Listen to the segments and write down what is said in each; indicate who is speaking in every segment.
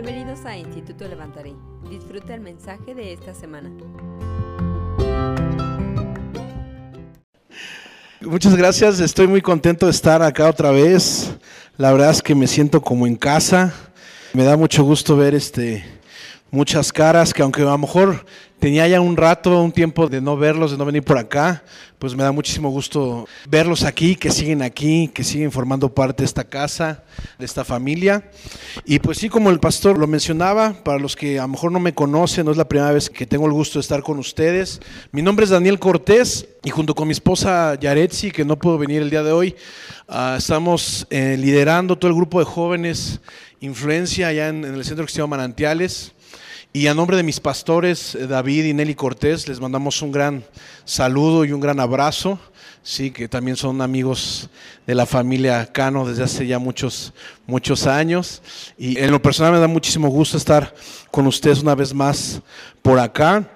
Speaker 1: Bienvenidos a Instituto Levantaré. Disfruta el mensaje de esta semana.
Speaker 2: Muchas gracias, estoy muy contento de estar acá otra vez. La verdad es que me siento como en casa. Me da mucho gusto ver este muchas caras que aunque a lo mejor tenía ya un rato, un tiempo de no verlos, de no venir por acá, pues me da muchísimo gusto verlos aquí, que siguen aquí, que siguen formando parte de esta casa, de esta familia. Y pues sí, como el pastor lo mencionaba, para los que a lo mejor no me conocen, no es la primera vez que tengo el gusto de estar con ustedes. Mi nombre es Daniel Cortés y junto con mi esposa Yaretsi, que no pudo venir el día de hoy, uh, estamos eh, liderando todo el grupo de jóvenes Influencia allá en, en el centro que se llama Manantiales. Y a nombre de mis pastores, eh, David y Nelly Cortés, les mandamos un gran saludo y un gran abrazo. Sí, que también son amigos de la familia Cano desde hace ya muchos, muchos años. Y en lo personal me da muchísimo gusto estar con ustedes una vez más por acá.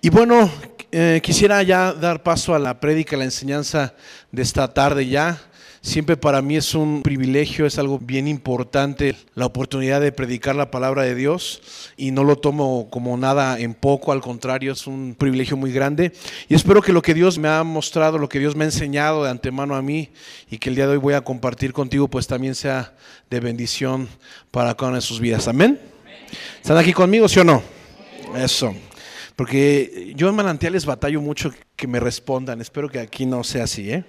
Speaker 2: Y bueno, eh, quisiera ya dar paso a la prédica, la enseñanza de esta tarde ya. Siempre para mí es un privilegio, es algo bien importante la oportunidad de predicar la palabra de Dios y no lo tomo como nada en poco, al contrario, es un privilegio muy grande. Y espero que lo que Dios me ha mostrado, lo que Dios me ha enseñado de antemano a mí y que el día de hoy voy a compartir contigo, pues también sea de bendición para cada una de sus vidas. Amén. ¿Están aquí conmigo, sí o no? Eso. Porque yo en manantiales batallo mucho que me respondan. Espero que aquí no sea así, ¿eh?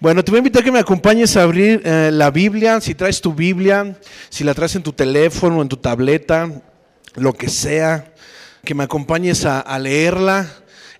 Speaker 2: Bueno, te voy a invitar a que me acompañes a abrir eh, la Biblia, si traes tu Biblia, si la traes en tu teléfono, en tu tableta, lo que sea, que me acompañes a, a leerla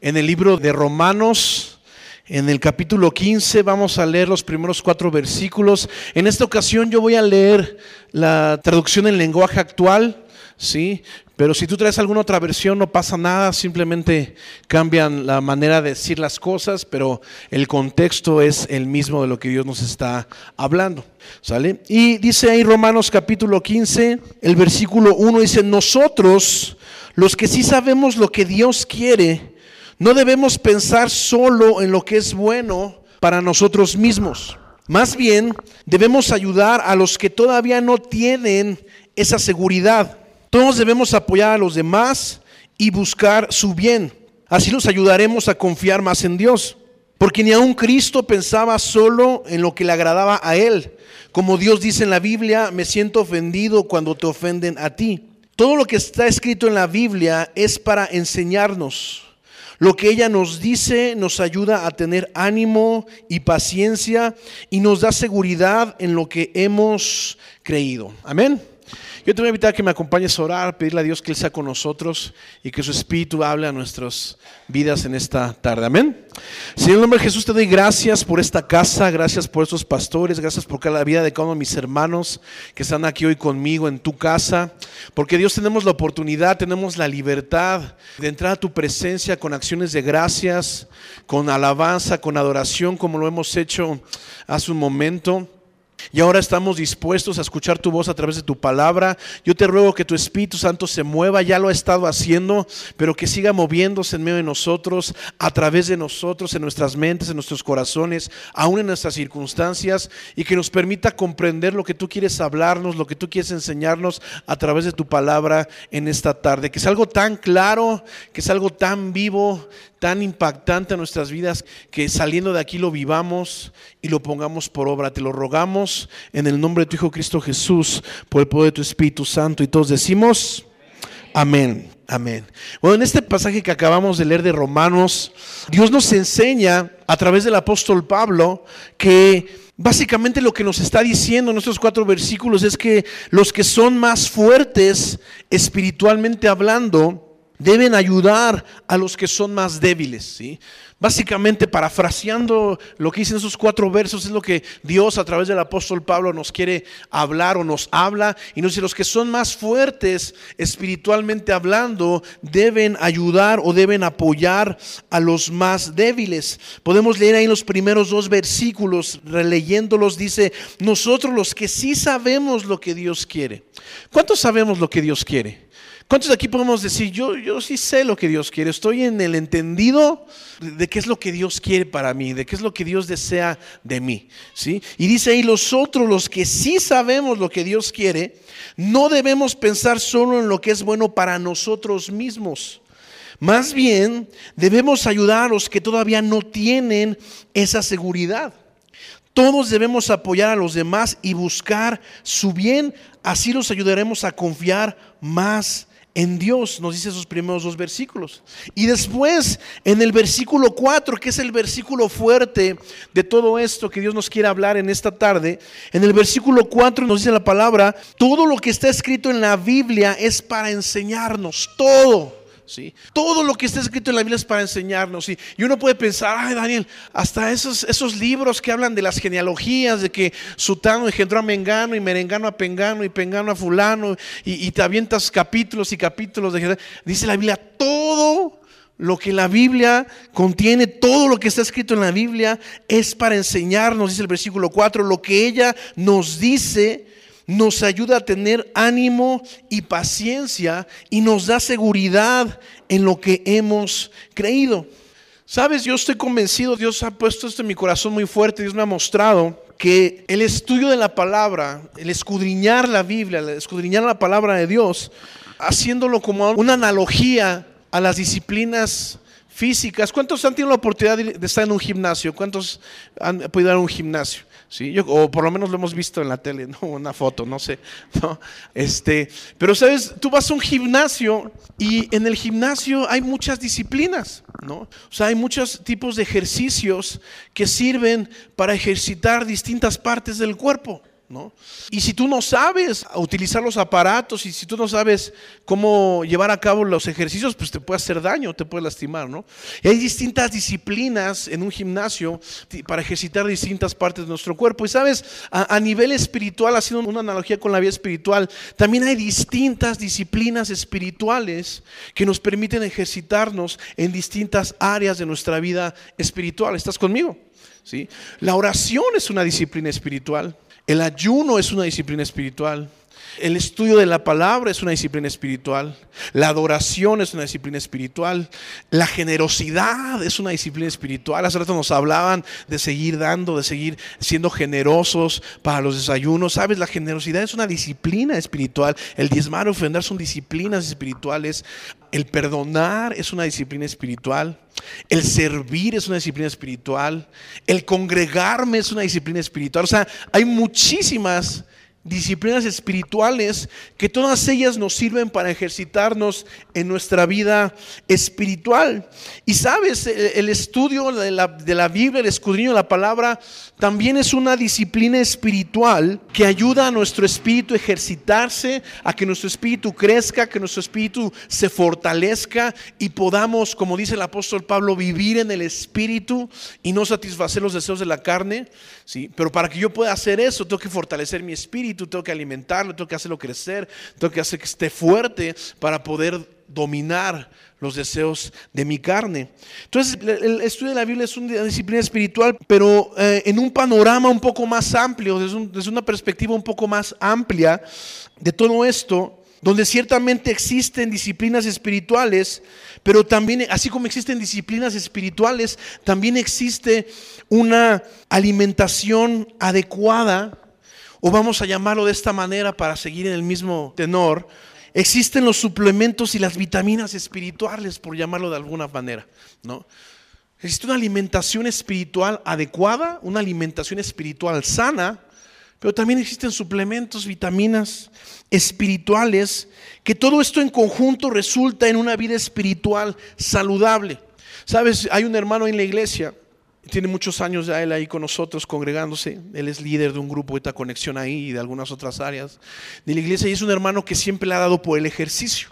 Speaker 2: en el libro de Romanos. En el capítulo 15 vamos a leer los primeros cuatro versículos. En esta ocasión yo voy a leer la traducción en lenguaje actual, ¿sí? Pero si tú traes alguna otra versión no pasa nada, simplemente cambian la manera de decir las cosas, pero el contexto es el mismo de lo que Dios nos está hablando. ¿Sale? Y dice ahí Romanos capítulo 15, el versículo 1 dice, nosotros, los que sí sabemos lo que Dios quiere, no debemos pensar solo en lo que es bueno para nosotros mismos. Más bien, debemos ayudar a los que todavía no tienen esa seguridad. Todos debemos apoyar a los demás y buscar su bien. Así los ayudaremos a confiar más en Dios. Porque ni aun Cristo pensaba solo en lo que le agradaba a Él. Como Dios dice en la Biblia, me siento ofendido cuando te ofenden a ti. Todo lo que está escrito en la Biblia es para enseñarnos. Lo que ella nos dice nos ayuda a tener ánimo y paciencia y nos da seguridad en lo que hemos creído. Amén. Yo te voy a invitar a que me acompañes a orar, pedirle a Dios que Él sea con nosotros y que su Espíritu hable a nuestras vidas en esta tarde. Amén. Señor, el nombre de Jesús te doy gracias por esta casa, gracias por estos pastores, gracias por cada vida de cada uno de mis hermanos que están aquí hoy conmigo en tu casa. Porque Dios tenemos la oportunidad, tenemos la libertad de entrar a tu presencia con acciones de gracias, con alabanza, con adoración, como lo hemos hecho hace un momento. Y ahora estamos dispuestos a escuchar tu voz a través de tu palabra. Yo te ruego que tu Espíritu Santo se mueva, ya lo ha estado haciendo, pero que siga moviéndose en medio de nosotros, a través de nosotros, en nuestras mentes, en nuestros corazones, aún en nuestras circunstancias, y que nos permita comprender lo que tú quieres hablarnos, lo que tú quieres enseñarnos a través de tu palabra en esta tarde. Que es algo tan claro, que es algo tan vivo, tan impactante en nuestras vidas que saliendo de aquí lo vivamos y lo pongamos por obra. Te lo rogamos en el nombre de tu Hijo Cristo Jesús, por el poder de tu Espíritu Santo. Y todos decimos, amén, amén. Bueno, en este pasaje que acabamos de leer de Romanos, Dios nos enseña a través del apóstol Pablo que... Básicamente lo que nos está diciendo en estos cuatro versículos es que los que son más fuertes espiritualmente hablando, deben ayudar a los que son más débiles. ¿sí? Básicamente, parafraseando lo que dicen esos cuatro versos, es lo que Dios a través del apóstol Pablo nos quiere hablar o nos habla. Y nos dice, los que son más fuertes espiritualmente hablando deben ayudar o deben apoyar a los más débiles. Podemos leer ahí los primeros dos versículos, releyéndolos, dice, nosotros los que sí sabemos lo que Dios quiere. ¿Cuántos sabemos lo que Dios quiere? ¿Cuántos de aquí podemos decir, yo, yo sí sé lo que Dios quiere, estoy en el entendido de qué es lo que Dios quiere para mí, de qué es lo que Dios desea de mí? ¿sí? Y dice ahí, los otros, los que sí sabemos lo que Dios quiere, no debemos pensar solo en lo que es bueno para nosotros mismos. Más bien, debemos ayudar a los que todavía no tienen esa seguridad. Todos debemos apoyar a los demás y buscar su bien, así los ayudaremos a confiar más en Dios, nos dice esos primeros dos versículos. Y después, en el versículo 4, que es el versículo fuerte de todo esto que Dios nos quiere hablar en esta tarde, en el versículo 4 nos dice la palabra, todo lo que está escrito en la Biblia es para enseñarnos, todo. Todo lo que está escrito en la Biblia es para enseñarnos. Y uno puede pensar, ay Daniel, hasta esos, esos libros que hablan de las genealogías, de que Sutano engendró a Mengano y Merengano a Pengano y Pengano a Fulano, y, te avientas capítulos y capítulos de Dice la Biblia, todo lo que la Biblia contiene, todo lo que está escrito en la Biblia es para enseñarnos, dice el versículo 4, lo que ella nos dice nos ayuda a tener ánimo y paciencia y nos da seguridad en lo que hemos creído. Sabes, yo estoy convencido, Dios ha puesto esto en mi corazón muy fuerte, Dios me ha mostrado que el estudio de la palabra, el escudriñar la Biblia, el escudriñar la palabra de Dios, haciéndolo como una analogía a las disciplinas físicas. ¿Cuántos han tenido la oportunidad de estar en un gimnasio? ¿Cuántos han podido ir a un gimnasio? ¿Sí? o por lo menos lo hemos visto en la tele, ¿no? una foto, no sé. Este, pero sabes, tú vas a un gimnasio y en el gimnasio hay muchas disciplinas, ¿no? O sea, hay muchos tipos de ejercicios que sirven para ejercitar distintas partes del cuerpo. Y si tú no sabes utilizar los aparatos y si tú no sabes cómo llevar a cabo los ejercicios, pues te puede hacer daño, te puede lastimar, ¿no? Y hay distintas disciplinas en un gimnasio para ejercitar distintas partes de nuestro cuerpo. Y sabes, a, a nivel espiritual, haciendo una analogía con la vida espiritual, también hay distintas disciplinas espirituales que nos permiten ejercitarnos en distintas áreas de nuestra vida espiritual. ¿Estás conmigo? ¿Sí? La oración es una disciplina espiritual. El ayuno es una disciplina espiritual. El estudio de la palabra es una disciplina espiritual. La adoración es una disciplina espiritual. La generosidad es una disciplina espiritual. Hace rato nos hablaban de seguir dando, de seguir siendo generosos para los desayunos. Sabes, la generosidad es una disciplina espiritual. El diezmar, ofender son disciplinas espirituales. El perdonar es una disciplina espiritual. El servir es una disciplina espiritual. El congregarme es una disciplina espiritual. O sea, hay muchísimas disciplinas espirituales que todas ellas nos sirven para ejercitarnos en nuestra vida espiritual. Y sabes, el estudio de la, de la, Biblia, el escudriño de la palabra, también es una disciplina espiritual que ayuda a nuestro espíritu a ejercitarse, a que nuestro espíritu crezca, que nuestro espíritu se fortalezca y podamos, como dice el apóstol Pablo, vivir en el espíritu y no satisfacer los deseos de la carne. ¿sí? Pero para que yo pueda hacer eso, tengo que fortalecer mi espíritu tengo que alimentarlo, tengo que hacerlo crecer, tengo que hacer que esté fuerte para poder dominar los deseos de mi carne. Entonces, el estudio de la Biblia es una disciplina espiritual, pero eh, en un panorama un poco más amplio, desde, desde una perspectiva un poco más amplia de todo esto, donde ciertamente existen disciplinas espirituales, pero también, así como existen disciplinas espirituales, también existe una alimentación adecuada o vamos a llamarlo de esta manera para seguir en el mismo tenor, existen los suplementos y las vitaminas espirituales, por llamarlo de alguna manera, ¿no? Existe una alimentación espiritual adecuada, una alimentación espiritual sana, pero también existen suplementos, vitaminas espirituales, que todo esto en conjunto resulta en una vida espiritual saludable. Sabes, hay un hermano en la iglesia tiene muchos años ya él ahí con nosotros congregándose. Él es líder de un grupo de esta conexión ahí y de algunas otras áreas de la iglesia. Y es un hermano que siempre le ha dado por el ejercicio.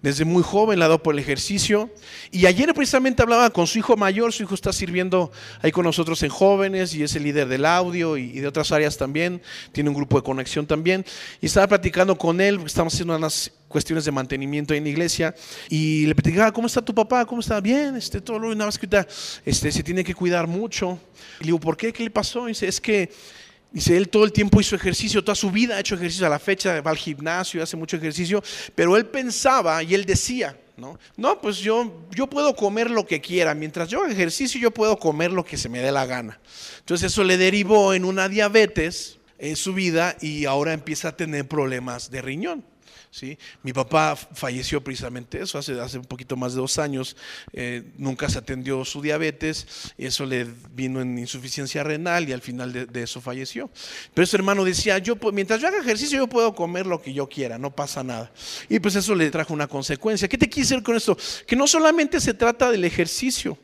Speaker 2: Desde muy joven le ha dado por el ejercicio. Y ayer precisamente hablaba con su hijo mayor. Su hijo está sirviendo ahí con nosotros en jóvenes y es el líder del audio y, de otras áreas también. Tiene un grupo de conexión también. Y estaba platicando con él. Estamos haciendo unas cuestiones de mantenimiento en la iglesia y le platicaba, ¿cómo está tu papá? ¿Cómo está? Bien, este, todo lo nada más que este, se tiene que cuidar mucho. Y le digo, ¿por qué? ¿Qué le pasó? Y dice, es que Dice, él todo el tiempo hizo ejercicio, toda su vida ha hecho ejercicio a la fecha, va al gimnasio, hace mucho ejercicio, pero él pensaba y él decía, ¿no? No, pues yo, yo puedo comer lo que quiera, mientras yo haga ejercicio yo puedo comer lo que se me dé la gana. Entonces eso le derivó en una diabetes en su vida y ahora empieza a tener problemas de riñón. ¿sí? Mi papá falleció precisamente eso, hace, hace un poquito más de dos años, eh, nunca se atendió su diabetes, eso le vino en insuficiencia renal y al final de, eso falleció. Pero ese hermano decía, yo mientras yo haga ejercicio yo puedo comer lo que yo quiera, no pasa nada. Y pues eso le trajo una consecuencia. ¿Qué te quise decir con esto? Que no solamente se trata del ejercicio,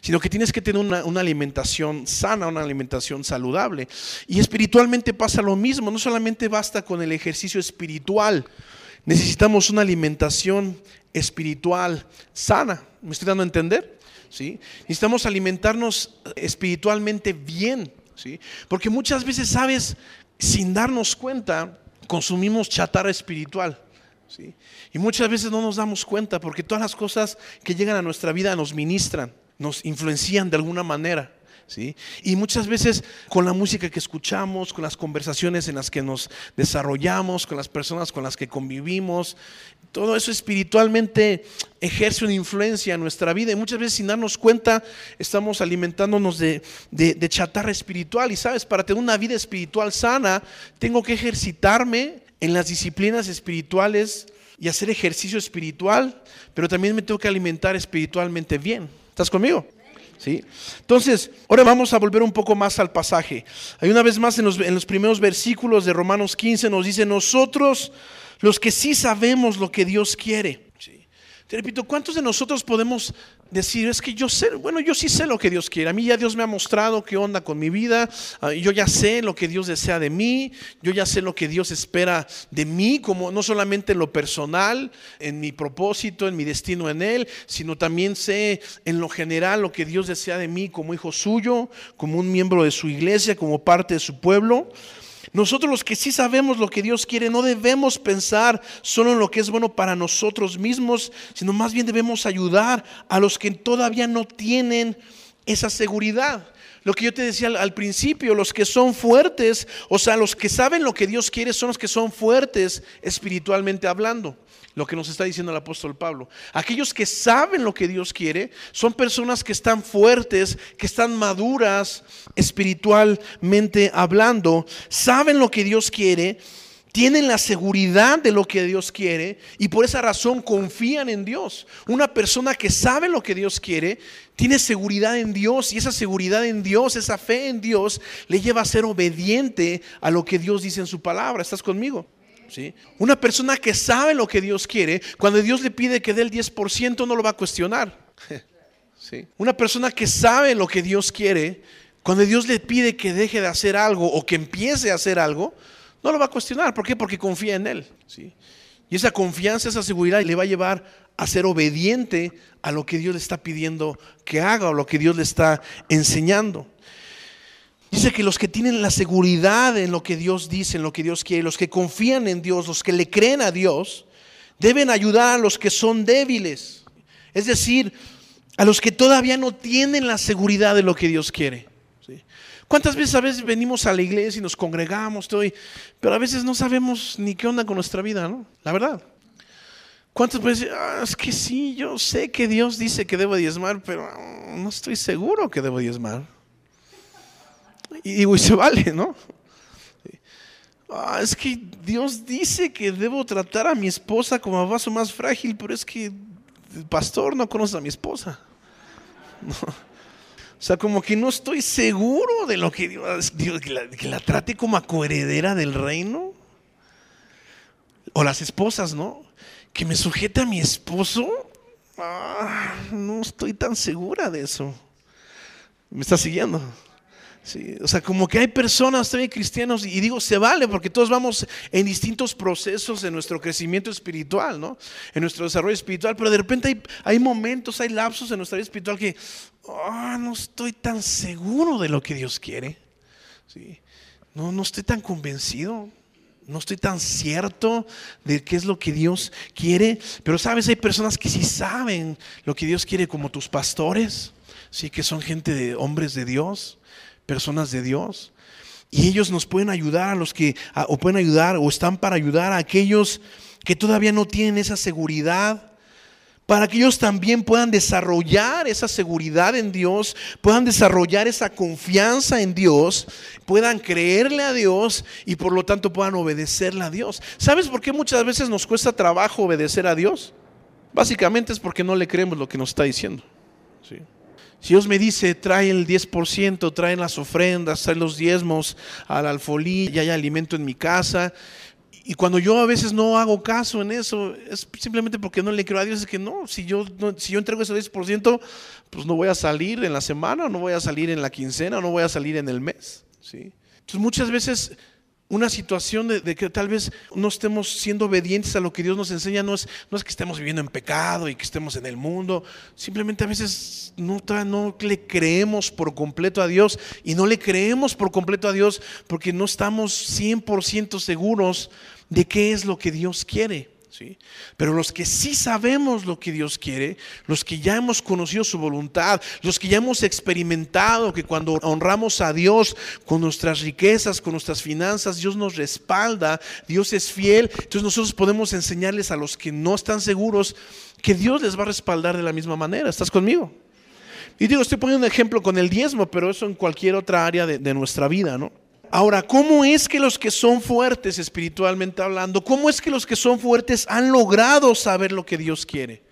Speaker 2: sino que tienes que tener una, alimentación sana, una alimentación saludable. Y espiritualmente pasa lo mismo, no solamente basta con el ejercicio espiritual, Necesitamos una alimentación espiritual sana. ¿Me estoy dando a entender? ¿Sí? Necesitamos alimentarnos espiritualmente bien. ¿sí? Porque muchas veces, sabes, sin darnos cuenta, consumimos chatarra espiritual. ¿sí? Y muchas veces no nos damos cuenta porque todas las cosas que llegan a nuestra vida nos ministran, nos influencian de alguna manera. Y muchas veces con la música que escuchamos, con las conversaciones en las que nos desarrollamos, con las personas con las que convivimos, todo eso espiritualmente ejerce una influencia en nuestra vida y muchas veces sin darnos cuenta estamos alimentándonos de, de chatarra espiritual. Y sabes, para tener una vida espiritual sana, tengo que ejercitarme en las disciplinas espirituales y hacer ejercicio espiritual, pero también me tengo que alimentar espiritualmente bien. ¿Estás conmigo? Entonces, ahora vamos a volver un poco más al pasaje. Hay una vez más en los, en los primeros versículos de Romanos 15 nos dice, nosotros los que sí sabemos lo que Dios quiere. Te repito, ¿cuántos de nosotros podemos decir, es que yo sé, bueno, yo sí sé lo que Dios quiere. A mí ya Dios me ha mostrado qué onda con mi vida. Ah, yo ya sé lo que Dios desea de mí. Yo ya sé lo que Dios espera de mí, como no solamente en lo personal, en mi propósito, en mi destino en Él, sino también sé en lo general lo que Dios desea de mí como hijo suyo, como un miembro de su iglesia, como parte de su pueblo. Nosotros los que sí sabemos lo que Dios quiere, no debemos pensar solo en lo que es bueno para nosotros mismos, sino más bien debemos ayudar a los que todavía no tienen esa seguridad. Lo que yo te decía al, principio, los que son fuertes, o sea, los que saben lo que Dios quiere son los que son fuertes espiritualmente hablando lo que nos está diciendo el apóstol Pablo. Aquellos que saben lo que Dios quiere son personas que están fuertes, que están maduras espiritualmente hablando, saben lo que Dios quiere, tienen la seguridad de lo que Dios quiere y por esa razón confían en Dios. Una persona que sabe lo que Dios quiere, tiene seguridad en Dios y esa seguridad en Dios, esa fe en Dios, le lleva a ser obediente a lo que Dios dice en su palabra. ¿Estás conmigo? Una persona que sabe lo que Dios quiere, cuando Dios le pide que dé el 10%, no lo va a cuestionar. Una persona que sabe lo que Dios quiere, cuando Dios le pide que deje de hacer algo o que empiece a hacer algo, no lo va a cuestionar. ¿Por qué? Porque confía en Él. Y esa confianza, esa seguridad le va a llevar a ser obediente a lo que Dios le está pidiendo que haga o lo que Dios le está enseñando. Dice que los que tienen la seguridad en lo que Dios dice, en lo que Dios quiere, los que confían en Dios, los que le creen a Dios, deben ayudar a los que son débiles. Es decir, a los que todavía no tienen la seguridad de lo que Dios quiere. ¿Cuántas veces a veces venimos a la iglesia y nos congregamos, pero a veces no sabemos ni qué onda con nuestra vida, ¿no? La verdad. ¿Cuántas veces? Ah, es que sí, yo sé que Dios dice que debo diezmar, pero no estoy seguro que debo diezmar. Y digo, y se vale, ¿no? Ah, es que Dios dice que debo tratar a mi esposa como a vaso más frágil, pero es que el pastor no conoce a mi esposa. O sea, como que no estoy seguro de lo que Dios, que, la, trate como a coheredera del reino. O las esposas, ¿no? Que me sujete a mi esposo. Ah, no estoy tan segura de eso. ¿Me está siguiendo? O sea, como que hay personas también cristianos, y digo, se vale, porque todos vamos en distintos procesos de nuestro crecimiento espiritual, ¿no? En nuestro desarrollo espiritual, pero de repente hay, momentos, hay lapsos en nuestra vida espiritual que, oh, no estoy tan seguro de lo que Dios quiere. No, no estoy tan convencido. No estoy tan cierto de qué es lo que Dios quiere, pero sabes, hay personas que sí saben lo que Dios quiere, como tus pastores, sí, que son gente de hombres de Dios, personas de Dios. Y ellos nos pueden ayudar a los que, o pueden ayudar, o están para ayudar a aquellos que todavía no tienen esa seguridad para que ellos también puedan desarrollar esa seguridad en Dios, puedan desarrollar esa confianza en Dios, puedan creerle a Dios y por lo tanto puedan obedecerle a Dios. ¿Sabes por qué muchas veces nos cuesta trabajo obedecer a Dios? Básicamente es porque no le creemos lo que nos está diciendo. Si Dios me dice, trae el 10%, traen las ofrendas, trae los diezmos al alfolí, y hay alimento en mi casa, y cuando yo a veces no hago caso en eso, es simplemente porque no le creo a Dios, es que no, si yo, si yo entrego ese 10%, pues no voy a salir en la semana, no voy a salir en la quincena, no voy a salir en el mes. ¿sí? Entonces muchas veces una situación de, que tal vez no estemos siendo obedientes a lo que Dios nos enseña, no es, no es que estemos viviendo en pecado y que estemos en el mundo, simplemente a veces no, no le creemos por completo a Dios y no le creemos por completo a Dios porque no estamos 100% seguros de qué es lo que Dios quiere. ¿Sí? Pero los que sí sabemos lo que Dios quiere, los que ya hemos conocido su voluntad, los que ya hemos experimentado que cuando honramos a Dios con nuestras riquezas, con nuestras finanzas, Dios nos respalda, Dios es fiel, entonces nosotros podemos enseñarles a los que no están seguros que Dios les va a respaldar de la misma manera. ¿Estás conmigo? Y digo, estoy poniendo un ejemplo con el diezmo, pero eso en cualquier otra área de, de nuestra vida, ¿no? Ahora, ¿cómo es que los que son fuertes espiritualmente hablando, cómo es que los que son fuertes han logrado saber lo que Dios quiere?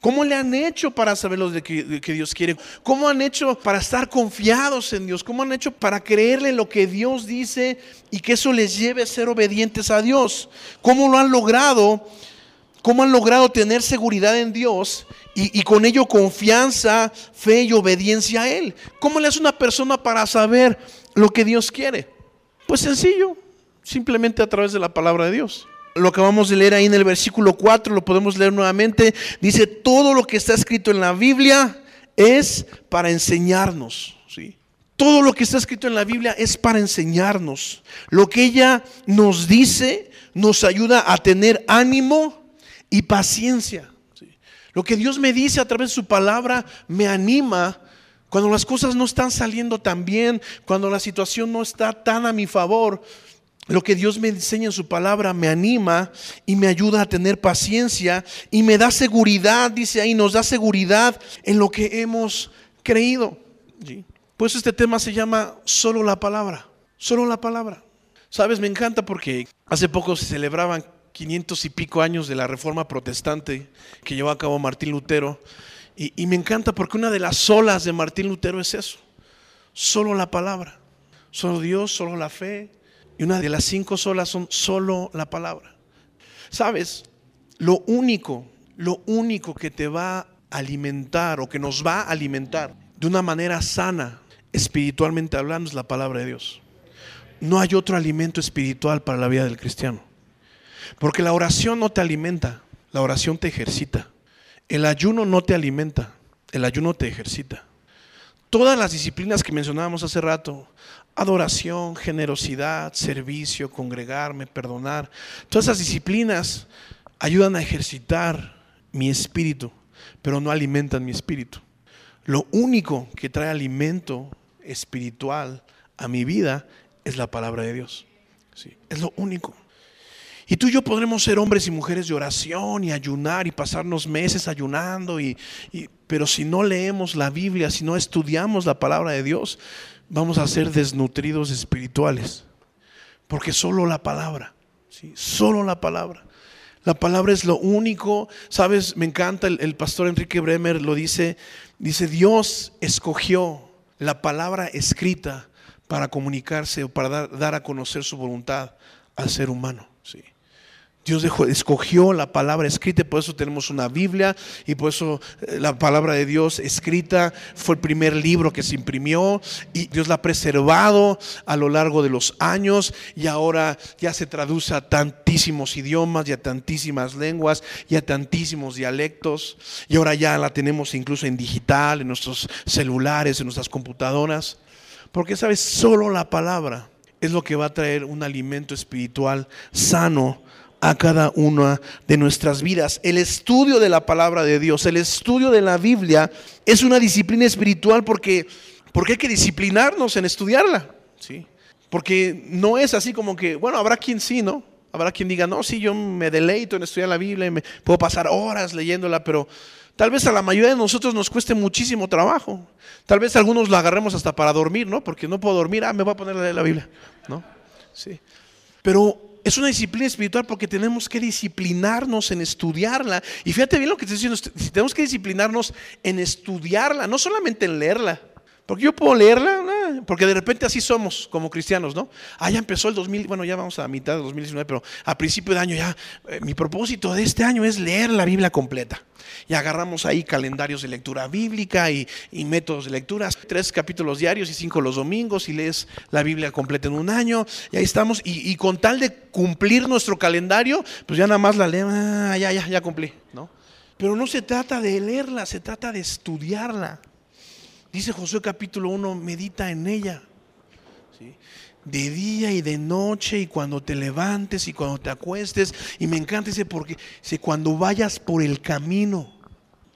Speaker 2: ¿Cómo le han hecho para saber lo que, Dios quiere? ¿Cómo han hecho para estar confiados en Dios? ¿Cómo han hecho para creerle lo que Dios dice y que eso les lleve a ser obedientes a Dios? ¿Cómo lo han logrado? ¿Cómo han logrado tener seguridad en Dios y, con ello confianza, fe y obediencia a Él? ¿Cómo le hace una persona para saber lo que Dios quiere? Pues sencillo, simplemente a través de la palabra de Dios. Lo que vamos a leer ahí en el versículo 4, lo podemos leer nuevamente. Dice, todo lo que está escrito en la Biblia es para enseñarnos. ¿sí? Todo lo que está escrito en la Biblia es para enseñarnos. Lo que ella nos dice nos ayuda a tener ánimo y paciencia. Lo que Dios me dice a través de su palabra me anima cuando las cosas no están saliendo tan bien, cuando la situación no está tan a mi favor, lo que Dios me enseña en su palabra me anima y me ayuda a tener paciencia y me da seguridad, dice ahí, nos da seguridad en lo que hemos creído. Pues este tema se llama solo la palabra, solo la palabra. Sabes, me encanta porque hace poco se celebraban 500 y pico años de la reforma protestante que llevó a cabo Martín Lutero. Y, me encanta porque una de las solas de Martín Lutero es eso, solo la palabra, solo Dios, solo la fe. Y una de las cinco solas son solo la palabra. ¿Sabes? Lo único, lo único que te va a alimentar o que nos va a alimentar de una manera sana, espiritualmente hablando, es la palabra de Dios. No hay otro alimento espiritual para la vida del cristiano. Porque la oración no te alimenta, la oración te ejercita. El ayuno no te alimenta, el ayuno te ejercita. Todas las disciplinas que mencionábamos hace rato, adoración, generosidad, servicio, congregarme, perdonar, todas esas disciplinas ayudan a ejercitar mi espíritu, pero no alimentan mi espíritu. Lo único que trae alimento espiritual a mi vida es la palabra de Dios. Sí, es lo único. Y tú y yo podremos ser hombres y mujeres de oración y ayunar y pasarnos meses ayunando, y, pero si no leemos la Biblia, si no estudiamos la palabra de Dios, vamos a ser desnutridos espirituales. Porque solo la palabra, ¿sí? solo la palabra. La palabra es lo único, sabes, me encanta, el, el pastor Enrique Bremer lo dice, dice, Dios escogió la palabra escrita para comunicarse o para dar, dar a conocer su voluntad al ser humano. ¿sí? Dios escogió la palabra escrita, y por eso tenemos una Biblia y por eso eh, la palabra de Dios escrita fue el primer libro que se imprimió y Dios la ha preservado a lo largo de los años y ahora ya se traduce a tantísimos idiomas y a tantísimas lenguas y a tantísimos dialectos y ahora ya la tenemos incluso en digital, en nuestros celulares, en nuestras computadoras, porque sabes, solo la palabra es lo que va a traer un alimento espiritual sano a cada una de nuestras vidas. El estudio de la palabra de Dios, el estudio de la Biblia es una disciplina espiritual porque, porque hay que disciplinarnos en estudiarla. ¿sí? Porque no es así como que, bueno, habrá quien sí, ¿no? Habrá quien diga, no, sí, yo me deleito en estudiar la Biblia y me puedo pasar horas leyéndola, pero tal vez a la mayoría de nosotros nos cueste muchísimo trabajo. Tal vez algunos la agarremos hasta para dormir, ¿no? Porque no puedo dormir, ah, me voy a poner a leer la Biblia, ¿no? Sí. Pero es una disciplina espiritual porque tenemos que disciplinarnos en estudiarla. Y fíjate bien lo que estoy diciendo, tenemos que disciplinarnos en estudiarla, no solamente en leerla. Porque yo puedo leerla, porque de repente así somos como cristianos, ¿no? Ah, ya empezó el 2000, bueno, ya vamos a mitad de 2019, pero a principio de año ya, eh, mi propósito de este año es leer la Biblia completa. Y agarramos ahí calendarios de lectura bíblica y, métodos de lectura, tres capítulos diarios y cinco los domingos y lees la Biblia completa en un año. Y ahí estamos. Y, con tal de cumplir nuestro calendario, pues ya nada más la leo, ah, ya, ya, ya cumplí, ¿no? Pero no se trata de leerla, se trata de estudiarla. Dice Josué capítulo 1, medita en ella. De día y de noche y cuando te levantes y cuando te acuestes. Y me encanta ese porque cuando vayas por el camino.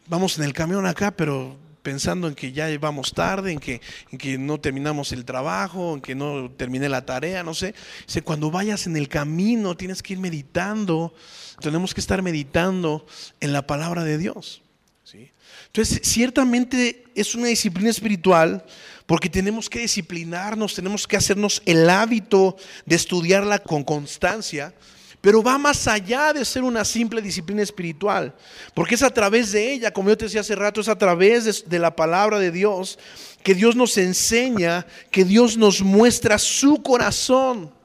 Speaker 2: Vamos en el camión acá, pero pensando en que ya vamos tarde, en que, en que no terminamos el trabajo, en que no terminé la tarea, no sé. Dice, cuando vayas en el camino tienes que ir meditando. Tenemos que estar meditando en la palabra de Dios. Entonces, ciertamente es una disciplina espiritual porque tenemos que disciplinarnos, tenemos que hacernos el hábito de estudiarla con constancia, pero va más allá de ser una simple disciplina espiritual, porque es a través de ella, como yo te decía hace rato, es a través de, de la palabra de Dios que Dios nos enseña, que Dios nos muestra su corazón.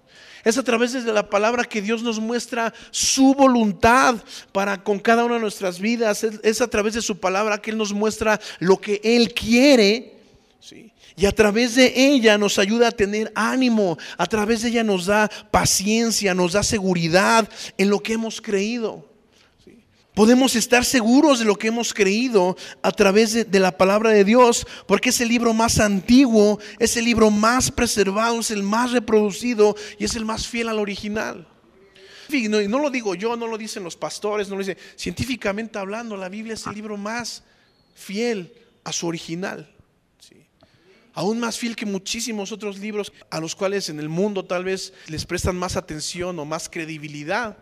Speaker 2: Es a través de la palabra que Dios nos muestra su voluntad para con cada una de nuestras vidas. Es, a través de su palabra que Él nos muestra lo que Él quiere. Y a través de ella nos ayuda a tener ánimo. A través de ella nos da paciencia, nos da seguridad en lo que hemos creído. Podemos estar seguros de lo que hemos creído a través de, la palabra de Dios, porque es el libro más antiguo, es el libro más preservado, es el más reproducido y es el más fiel al original. No, no lo digo yo, no lo dicen los pastores, no lo dicen. Científicamente hablando, la Biblia es el libro más fiel a su original. Aún más fiel que muchísimos otros libros a los cuales en el mundo tal vez les prestan más atención o más credibilidad.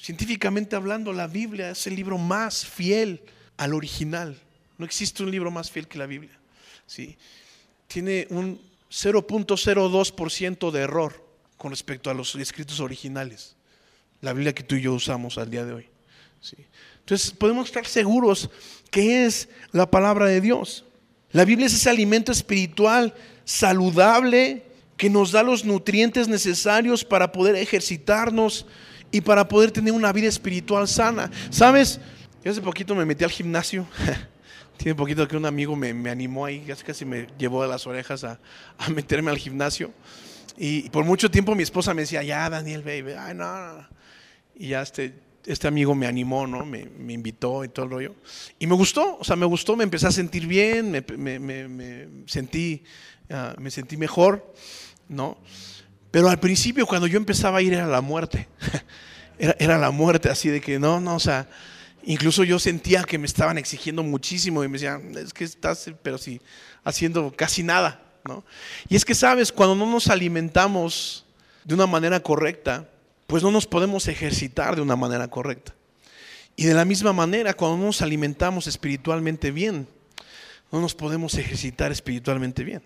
Speaker 2: Científicamente hablando, la Biblia es el libro más fiel al original. No existe un libro más fiel que la Biblia. ¿sí? Tiene un 0.02% de error con respecto a los escritos originales. La Biblia que tú y yo usamos al día de hoy. ¿sí? Entonces podemos estar seguros que es la palabra de Dios. La Biblia es ese alimento espiritual saludable que nos da los nutrientes necesarios para poder ejercitarnos y para poder tener una vida espiritual sana. ¿Sabes? Yo hace poquito me metí al gimnasio. Tiene poquito que un amigo me, animó ahí, casi, casi me llevó de las orejas a, meterme al gimnasio. Y por mucho tiempo mi esposa me decía, ya Daniel, baby, ay no, no. Y ya este, este amigo me animó, ¿no? Me, invitó y todo el rollo. Y me gustó, o sea, me gustó, me empecé a sentir bien, me, sentí, ah, me sentí mejor, ¿no? Pero al principio cuando yo empezaba a ir era la muerte. Era, la muerte, así de que no, no, o sea, incluso yo sentía que me estaban exigiendo muchísimo y me decían, es que estás, pero sí, haciendo casi nada, ¿no? Y es que, sabes, cuando no nos alimentamos de una manera correcta, pues no nos podemos ejercitar de una manera correcta. Y de la misma manera, cuando no nos alimentamos espiritualmente bien, no nos podemos ejercitar espiritualmente bien.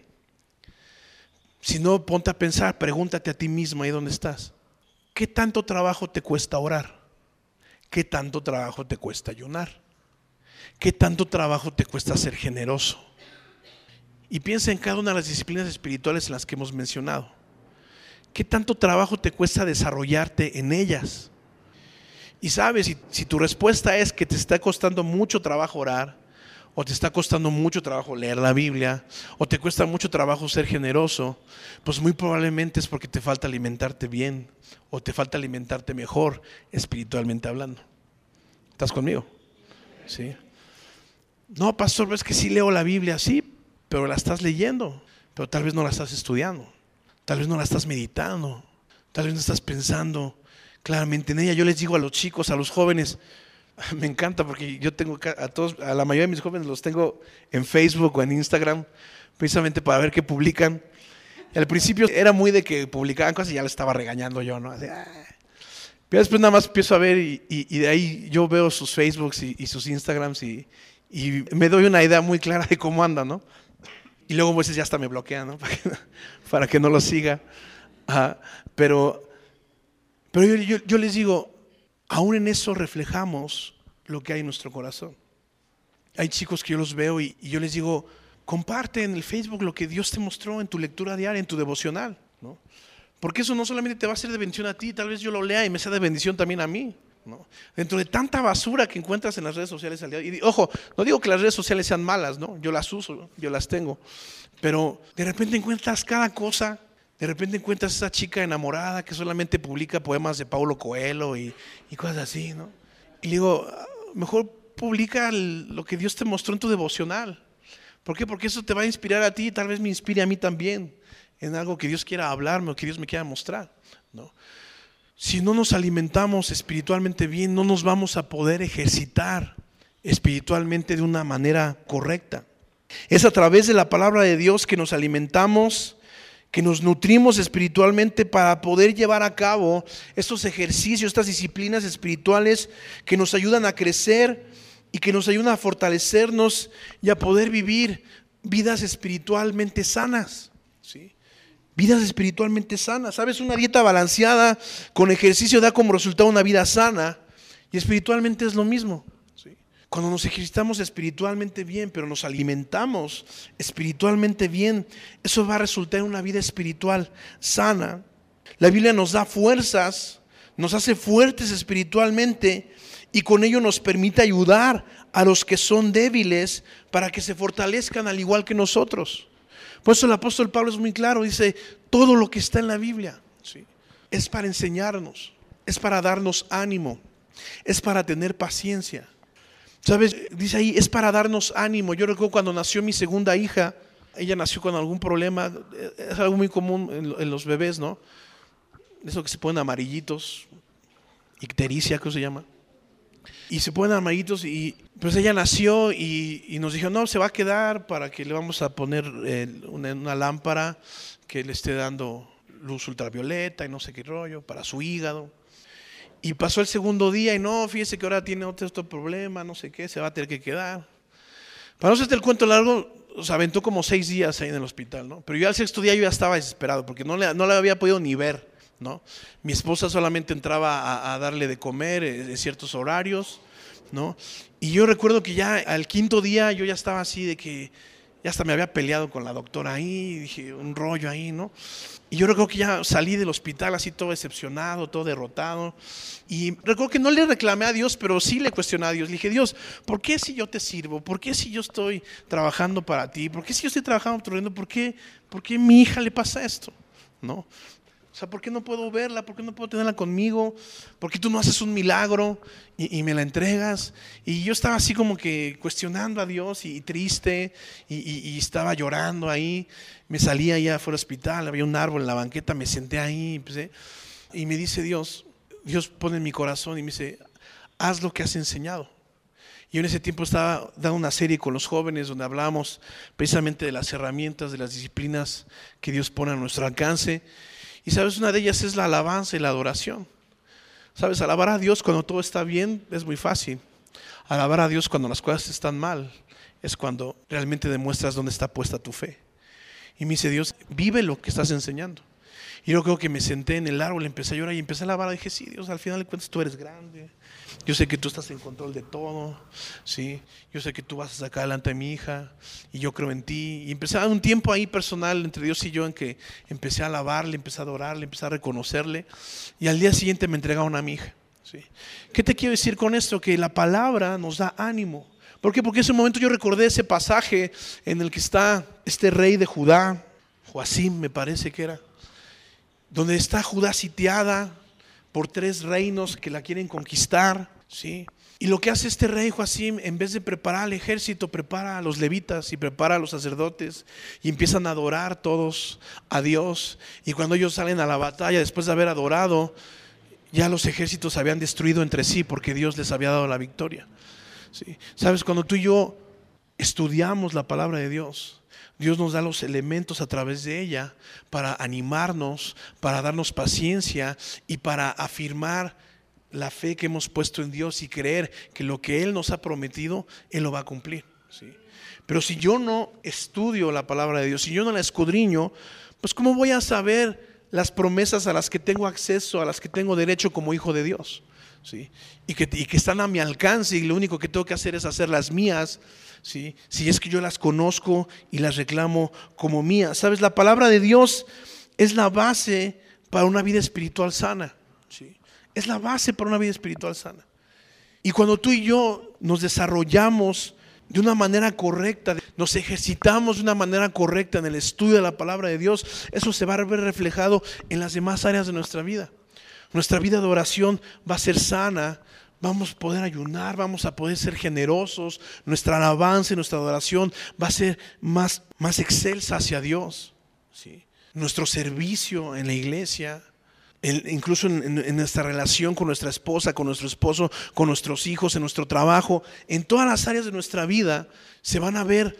Speaker 2: Si no, ponte a pensar, pregúntate a ti mismo ahí donde estás. ¿Qué tanto trabajo te cuesta orar? ¿Qué tanto trabajo te cuesta ayunar? ¿Qué tanto trabajo te cuesta ser generoso? Y piensa en cada una de las disciplinas espirituales en las que hemos mencionado. ¿Qué tanto trabajo te cuesta desarrollarte en ellas? Y sabes, si, si tu respuesta es que te está costando mucho trabajo orar, o te está costando mucho trabajo leer la Biblia, o te cuesta mucho trabajo ser generoso, pues muy probablemente es porque te falta alimentarte bien, o te falta alimentarte mejor espiritualmente hablando. ¿Estás conmigo? Sí. No, pastor, es que sí leo la Biblia, sí, pero la estás leyendo, pero tal vez no la estás estudiando, tal vez no la estás meditando, tal vez no estás pensando claramente en ella. Yo les digo a los chicos, a los jóvenes, Me encanta porque yo tengo a todos, a la mayoría de mis jóvenes los tengo en Facebook o en Instagram, precisamente para ver qué publican. Al principio era muy de que publicaban cosas y ya le estaba regañando yo, ¿no? Ah". Pero después nada más empiezo a ver y, de ahí yo veo sus Facebooks y, sus Instagrams y, me doy una idea muy clara de cómo anda, ¿no? Y luego a veces ya hasta me bloquean, ¿no? Para que, no lo siga. pero pero yo, les digo, aún en eso reflejamos lo que hay en nuestro corazón. Hay chicos que yo los veo y, yo les digo, comparte en el Facebook lo que Dios te mostró en tu lectura diaria, en tu devocional. ¿no? Porque eso no solamente te va a ser de bendición a ti, tal vez yo lo lea y me sea de bendición también a mí. ¿no? Dentro de tanta basura que encuentras en las redes sociales al día. Y ojo, no digo que las redes sociales sean malas, ¿no? Yo las uso, yo las tengo. Pero de repente encuentras cada cosa. De repente encuentras esa chica enamorada que solamente publica poemas de Paulo Coelho y, cosas así, ¿no? Y digo, ah, mejor publica lo que Dios te mostró en tu devocional. ¿Por qué? Porque eso te va a inspirar a ti y tal vez me inspire a mí también en algo que Dios quiera hablarme o que Dios me quiera mostrar. ¿no? Si no nos alimentamos espiritualmente bien, no nos vamos a poder ejercitar espiritualmente de una manera correcta. Es a través de la palabra de Dios que nos alimentamos, que nos nutrimos espiritualmente para poder llevar a cabo estos ejercicios, estas disciplinas espirituales que nos ayudan a crecer y que nos ayudan a fortalecernos y a poder vivir vidas espiritualmente sanas. ¿sí? Vidas espiritualmente sanas. ¿Sabes? Una dieta balanceada con ejercicio da como resultado una vida sana y espiritualmente es lo mismo. Cuando nos ejercitamos espiritualmente bien, pero nos alimentamos espiritualmente bien, eso va a resultar en una vida espiritual sana. La Biblia nos da fuerzas, nos hace fuertes espiritualmente y con ello nos permite ayudar a los que son débiles para que se fortalezcan al igual que nosotros. Por eso el apóstol Pablo es muy claro, dice, todo lo que está en la Biblia es para enseñarnos, es para darnos ánimo, es para tener paciencia. ¿Sabes? Dice ahí, es para darnos ánimo. Yo recuerdo cuando nació mi segunda hija, ella nació con algún problema, es algo muy común en, los bebés, ¿no? Eso que se ponen amarillitos, ictericia, ¿qué se llama? Y se ponen amarillitos y pues ella nació y, nos dijo, no, se va a quedar para que le vamos a poner eh, una, lámpara que le esté dando luz ultravioleta y no sé qué rollo para su hígado. Y pasó el segundo día y no, fíjese que ahora tiene otro, problema, no sé qué, se va a tener que quedar. Para no hacerte el cuento largo, se aventó como seis días ahí en el hospital, ¿no? Pero yo al sexto día yo ya estaba desesperado porque no le, no le había podido ni ver. ¿no? Mi esposa solamente entraba a, darle de comer en ciertos horarios, ¿no? Y yo recuerdo que ya al quinto día yo ya estaba así de que ya hasta me había peleado con la doctora ahí, dije, un rollo ahí, ¿no? Y yo recuerdo que ya salí del hospital así todo decepcionado, todo derrotado. Y recuerdo que no le reclamé a Dios, pero sí le cuestioné a Dios. Le dije, Dios, ¿por qué si yo te sirvo? ¿Por qué si yo estoy trabajando para ti? ¿Por qué si yo estoy trabajando por ¿Por qué, ¿Por qué a mi hija le pasa esto? ¿No? O sea, ¿por qué no puedo verla? ¿Por qué no puedo tenerla conmigo? ¿Por qué tú no haces un milagro y, me la entregas? Y yo estaba así como que cuestionando a Dios y, triste y, estaba llorando ahí. Me salía allá afuera del hospital, había un árbol en la banqueta, me senté ahí y me dice Dios, Dios pone en mi corazón y me dice, haz lo que has enseñado. Yo en ese tiempo estaba dando una serie con los jóvenes donde hablamos precisamente de las herramientas, de las disciplinas que Dios pone a nuestro alcance. Y sabes, una de ellas es la alabanza y la adoración. Sabes, alabar a Dios cuando todo está bien es muy fácil. Alabar a Dios cuando las cosas están mal es cuando realmente demuestras dónde está puesta tu fe. Y me dice Dios, vive lo que estás enseñando. Y yo creo que me senté en el árbol, empecé a llorar y empecé a alabar. Dije, sí, Dios, al final de cuentas tú eres grande. Yo sé que tú estás en control de todo, ¿sí? Yo sé que tú vas a sacar adelante a mi hija y yo creo en ti. Y empecé un tiempo ahí personal entre Dios y yo en que empecé a alabarle, empecé a adorarle, empecé a reconocerle. Y al día siguiente me entregaron a mi hija, ¿sí? ¿Qué te quiero decir con esto? Que la palabra nos da ánimo. ¿Por qué? Porque en ese momento yo recordé ese pasaje en el que está este rey de Judá, Joacim me parece que era, donde está Judá sitiada, por tres reinos que la quieren conquistar, ¿sí? Y lo que hace este rey Joacim, en vez de preparar al ejército, prepara a los levitas y prepara a los sacerdotes y empiezan a adorar todos a Dios. Y cuando ellos salen a la batalla, después de haber adorado, ya los ejércitos se habían destruido entre sí porque Dios les había dado la victoria. ¿sí? Sabes, cuando tú y yo estudiamos la palabra de Dios, Dios nos da los elementos a través de ella para animarnos, para darnos paciencia y para afirmar la fe que hemos puesto en Dios y creer que lo que Él nos ha prometido, Él lo va a cumplir. ¿sí? Pero si yo no estudio la palabra de Dios, si yo no la escudriño, pues ¿cómo voy a saber las promesas a las que tengo acceso, a las que tengo derecho como hijo de Dios? ¿Sí? Y, que, y que están a mi alcance y lo único que tengo que hacer es hacer las mías si es que yo las conozco y las reclamo como mías. Sabes, la palabra de Dios es la base para una vida espiritual sana. ¿sí? Es la base para una vida espiritual sana. Y cuando tú y yo nos desarrollamos de una manera correcta, nos ejercitamos de una manera correcta en el estudio de la palabra de Dios, eso se va a ver reflejado en las demás áreas de nuestra vida. Nuestra vida de oración va a ser sana, vamos a poder ayunar, vamos a poder ser generosos, nuestra alabanza y nuestra adoración va a ser más, más excelsa hacia Dios. ¿sí? Nuestro servicio en la iglesia, incluso en, nuestra relación con nuestra esposa, con nuestro esposo, con nuestros hijos, en nuestro trabajo, en todas las áreas de nuestra vida, se van a ver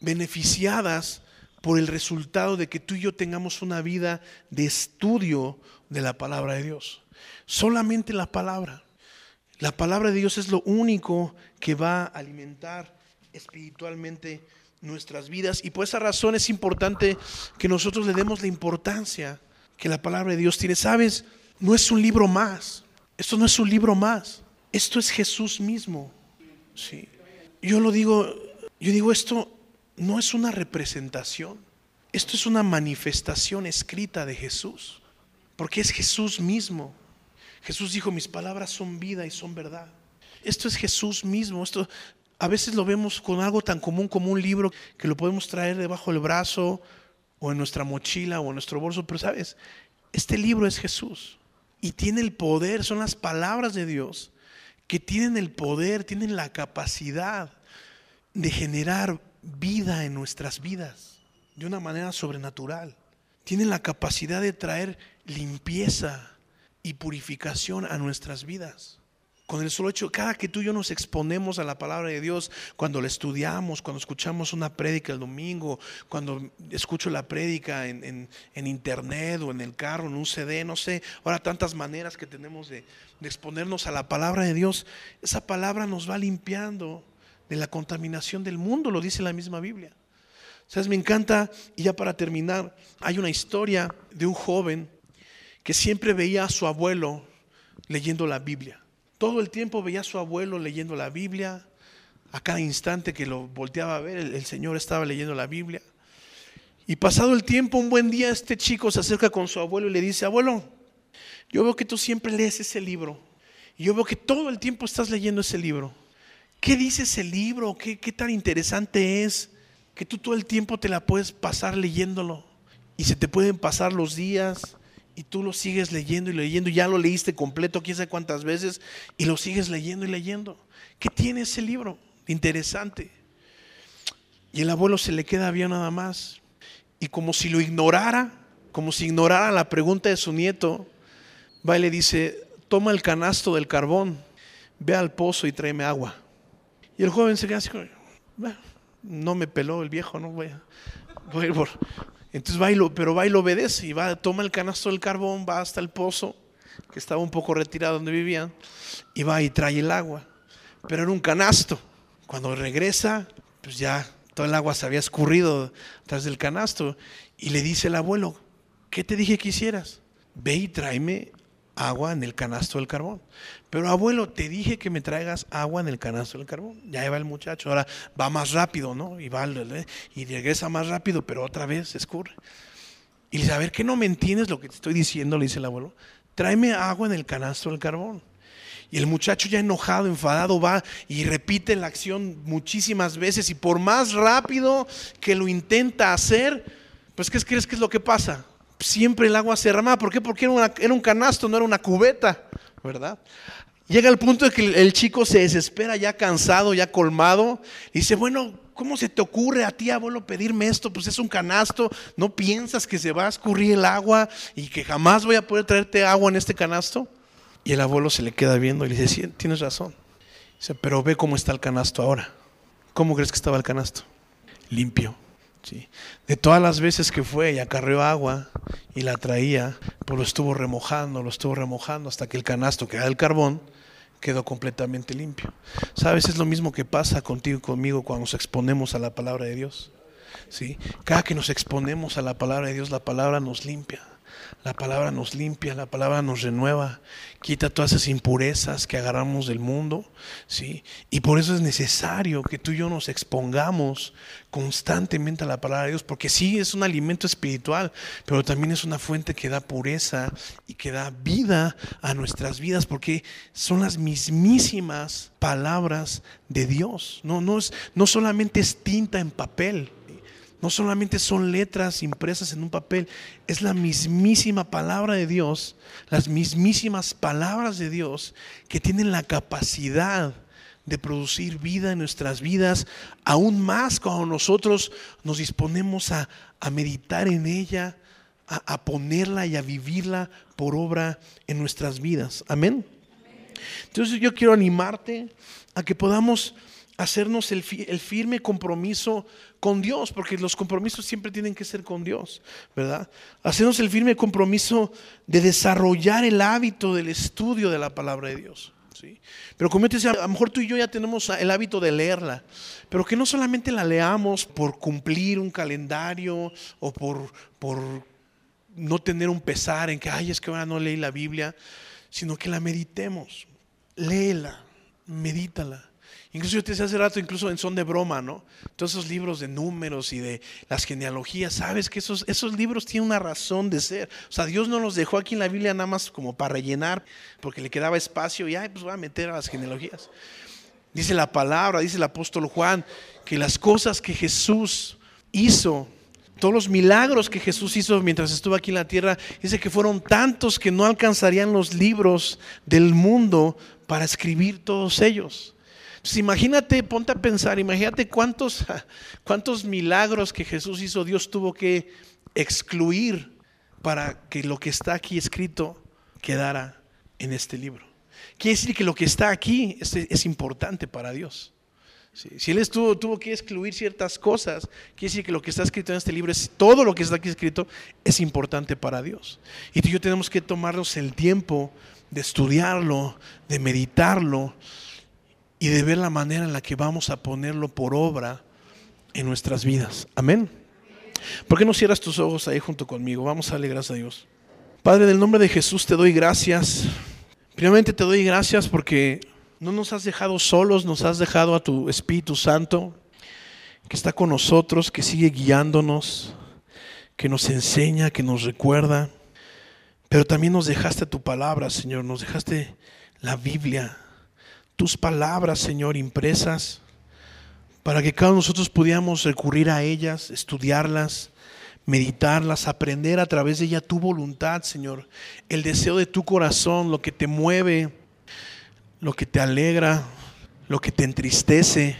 Speaker 2: beneficiadas por el resultado de que tú y yo tengamos una vida de estudio de la palabra de Dios. Solamente la palabra. La palabra de Dios es lo único que va a alimentar espiritualmente nuestras vidas y por esa razón es importante que nosotros le demos la importancia que la palabra de Dios tiene. Sabes, no es un libro más. Esto no es un libro más. Esto es Jesús mismo. Sí. Yo lo digo, yo digo esto no es una representación. Esto es una manifestación escrita de Jesús, porque es Jesús mismo. Jesús dijo, mis palabras son vida y son verdad. Esto es Jesús mismo. Esto a veces lo vemos con algo tan común como un libro que lo podemos traer debajo del brazo o en nuestra mochila o en nuestro bolso, pero sabes, este libro es Jesús y tiene el poder, son las palabras de Dios que tienen el poder, tienen la capacidad de generar vida en nuestras vidas de una manera sobrenatural. Tienen la capacidad de traer limpieza, y purificación a nuestras vidas. Con el solo hecho, cada que tú y yo nos exponemos a la palabra de Dios, cuando la estudiamos, cuando escuchamos una prédica el domingo, cuando escucho la prédica en, internet o en el carro, en un CD, no sé, ahora tantas maneras que tenemos de, de exponernos a la palabra de Dios, esa palabra nos va limpiando de la contaminación del mundo, lo dice la misma Biblia. ¿Sabes? Me encanta, y ya para terminar, hay una historia de un joven que siempre veía a su abuelo leyendo la Biblia. Todo el tiempo veía a su abuelo leyendo la Biblia. A cada instante que lo volteaba a ver, el, Señor estaba leyendo la Biblia. Y pasado el tiempo, un buen día, este chico se acerca con su abuelo y le dice, abuelo, yo veo que tú siempre lees ese libro. Y yo veo que todo el tiempo estás leyendo ese libro. ¿Qué dice ese libro? ¿Qué, qué tan interesante es? Que tú todo el tiempo te la puedes pasar leyéndolo. Y se te pueden pasar los días y tú lo sigues leyendo y leyendo, ya lo leíste completo, quién sabe cuántas veces, y lo sigues leyendo y leyendo. ¿Qué tiene ese libro? Interesante. Y el abuelo se le queda bien nada más. Y como si lo ignorara, como si ignorara la pregunta de su nieto, va y le dice, toma el canasto del carbón, ve al pozo y tráeme agua. Y el joven se queda así, no me peló el viejo, no voy a ir por, entonces va pero va y lo obedece y va, toma el canasto del carbón, va hasta el pozo, que estaba un poco retirado donde vivían, y va y trae el agua. Pero era un canasto. Cuando regresa, pues ya todo el agua se había escurrido tras del canasto. Y le dice el abuelo, ¿qué te dije que hicieras? Ve y tráeme agua en el canasto del carbón. Pero abuelo, te dije que me traigas agua en el canasto del carbón. Ya va el muchacho, ahora va más rápido, ¿no? Y va y regresa más rápido, pero otra vez escurre. Y dice, a ver, ¿qué no me entiendes lo que te estoy diciendo? Le dice el abuelo. Tráeme agua en el canasto del carbón. Y el muchacho ya enojado, enfadado, va y repite la acción muchísimas veces. Y por más rápido que lo intenta hacer, pues ¿qué crees que es lo que pasa? Siempre el agua se derramaba. ¿Por qué? Porque era, un canasto, no era una cubeta, ¿verdad? Llega el punto de que el chico se desespera, ya cansado, ya colmado, y dice, bueno, ¿cómo se te ocurre a ti, abuelo, pedirme esto? Pues es un canasto, ¿no piensas que se va a escurrir el agua y que jamás voy a poder traerte agua en este canasto? Y el abuelo se le queda viendo y le dice, sí, tienes razón. Dice, pero ve cómo está el canasto ahora. ¿cómo crees que estaba el canasto? Limpio. ¿Sí? De todas las veces que fue y acarreó agua y la traía, pues lo estuvo remojando, lo estuvo remojando hasta que el canasto, que era el carbón, quedó completamente limpio. ¿Sabes? Es lo mismo que pasa contigo y conmigo cuando nos exponemos a la palabra de Dios. ¿sí? Cada que nos exponemos a la palabra de Dios, la palabra nos limpia. La palabra nos limpia, la palabra nos renueva, quita todas esas impurezas que agarramos del mundo, ¿sí? Y por eso es necesario que tú y yo nos expongamos constantemente a la palabra de Dios, porque sí es un alimento espiritual, pero también es una fuente que da pureza y que da vida a nuestras vidas, porque son las mismísimas palabras de Dios. No, no, es, no solamente es tinta en papel, no solamente son letras impresas en un papel, es la mismísima palabra de Dios, las mismísimas palabras de Dios que tienen la capacidad de producir vida en nuestras vidas, aún más cuando nosotros nos disponemos a, meditar en ella, a, a, ponerla y a vivirla por obra en nuestras vidas. Amén. Entonces yo quiero animarte a que podamos hacernos el, firme compromiso con Dios, porque los compromisos siempre tienen que ser con Dios, ¿verdad? Hacernos el firme compromiso de desarrollar el hábito del estudio de la palabra de Dios. ¿sí? Pero como te decía, a lo mejor tú y yo ya tenemos el hábito de leerla, pero que no solamente la leamos por cumplir un calendario o por, por no tener un pesar en que, ay, es que ahora no leí la Biblia, sino que la meditemos. Léela, medítala. Incluso yo te decía hace rato, incluso en son de broma, ¿no? Todos esos libros de números y de las genealogías, sabes que esos, esos libros tienen una razón de ser. O sea, Dios no los dejó aquí en la Biblia nada más como para rellenar, porque le quedaba espacio y, ay, pues voy a meter a las genealogías. Dice la palabra, dice el apóstol Juan, que las cosas que Jesús hizo, todos los milagros que Jesús hizo mientras estuvo aquí en la tierra, dice que fueron tantos que no alcanzarían los libros del mundo para escribir todos ellos. Pues imagínate, ponte a pensar, imagínate cuántos, cuántos milagros que Jesús hizo, Dios tuvo que excluir para que lo que está aquí escrito quedara en este libro. Quiere decir que lo que está aquí es, importante para Dios. Si Él estuvo, tuvo que excluir ciertas cosas, quiere decir que lo que está escrito en este libro, es, todo lo que está aquí escrito, es importante para Dios. Y tú y yo tenemos que tomarnos el tiempo de estudiarlo, de meditarlo, y de ver la manera en la que vamos a ponerlo por obra en nuestras vidas. Amén. ¿Por qué no cierras tus ojos ahí junto conmigo? Vamos a darle gracias a Dios. Padre, en el nombre de Jesús te doy gracias. Primeramente te doy gracias porque no nos has dejado solos, nos has dejado a tu Espíritu Santo, que está con nosotros, que sigue guiándonos, que nos enseña, que nos recuerda. Pero también nos dejaste tu palabra, Señor, nos dejaste la Biblia tus palabras, Señor, impresas, para que cada uno de nosotros pudiéramos recurrir a ellas, estudiarlas, meditarlas, aprender a través de ella tu voluntad, Señor, el deseo de tu corazón, lo que te mueve, lo que te alegra, lo que te entristece.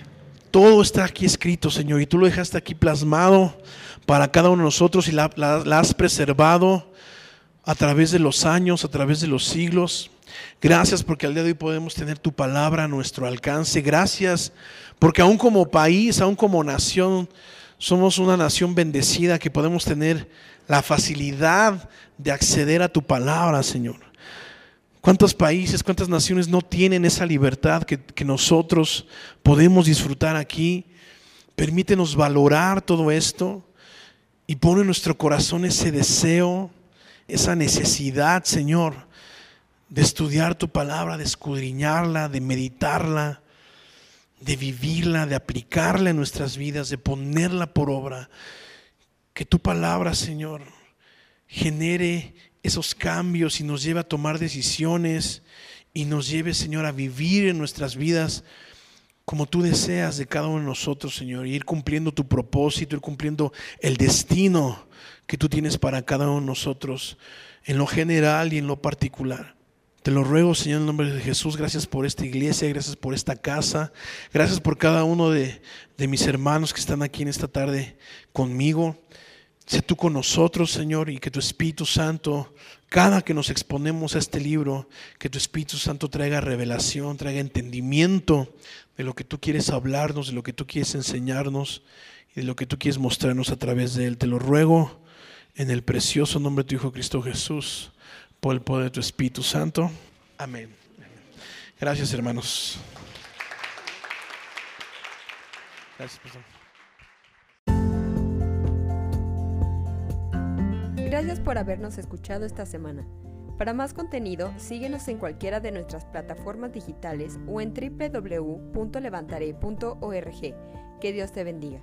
Speaker 2: Todo está aquí escrito, Señor, y tú lo dejaste aquí plasmado para cada uno de nosotros y la, la has preservado a través de los años, a través de los siglos. Gracias porque al día de hoy podemos tener tu palabra a nuestro alcance. Gracias porque aún como país, aún como nación, somos una nación bendecida que podemos tener la facilidad de acceder a tu palabra, Señor. ¿Cuántos países, cuántas naciones no tienen esa libertad que, que nosotros podemos disfrutar aquí? Permítenos valorar todo esto y pone en nuestro corazón ese deseo, esa necesidad, Señor, de estudiar tu palabra, de escudriñarla, de meditarla, de vivirla, de aplicarla en nuestras vidas, de ponerla por obra. Que tu palabra, Señor, genere esos cambios y nos lleve a tomar decisiones y nos lleve, Señor, a vivir en nuestras vidas como tú deseas de cada uno de nosotros, Señor, y ir cumpliendo tu propósito, ir cumpliendo el destino que tú tienes para cada uno de nosotros, en lo general y en lo particular. Te lo ruego, Señor, en el nombre de Jesús. Gracias por esta iglesia, gracias por esta casa. Gracias por cada uno de, mis hermanos que están aquí en esta tarde conmigo. Sé tú con nosotros, Señor, y que tu Espíritu Santo, cada que nos exponemos a este libro, que tu Espíritu Santo traiga revelación, traiga entendimiento de lo que tú quieres hablarnos, de lo que tú quieres enseñarnos y de lo que tú quieres mostrarnos a través de él. Te lo ruego en el precioso nombre de tu Hijo Cristo Jesús, por el poder de tu Espíritu Santo. Amén. Gracias, hermanos. Gracias, pastor.
Speaker 1: Gracias por habernos escuchado esta semana. Para más contenido, síguenos en cualquiera de nuestras plataformas digitales o en www.levantare.org. Que Dios te bendiga.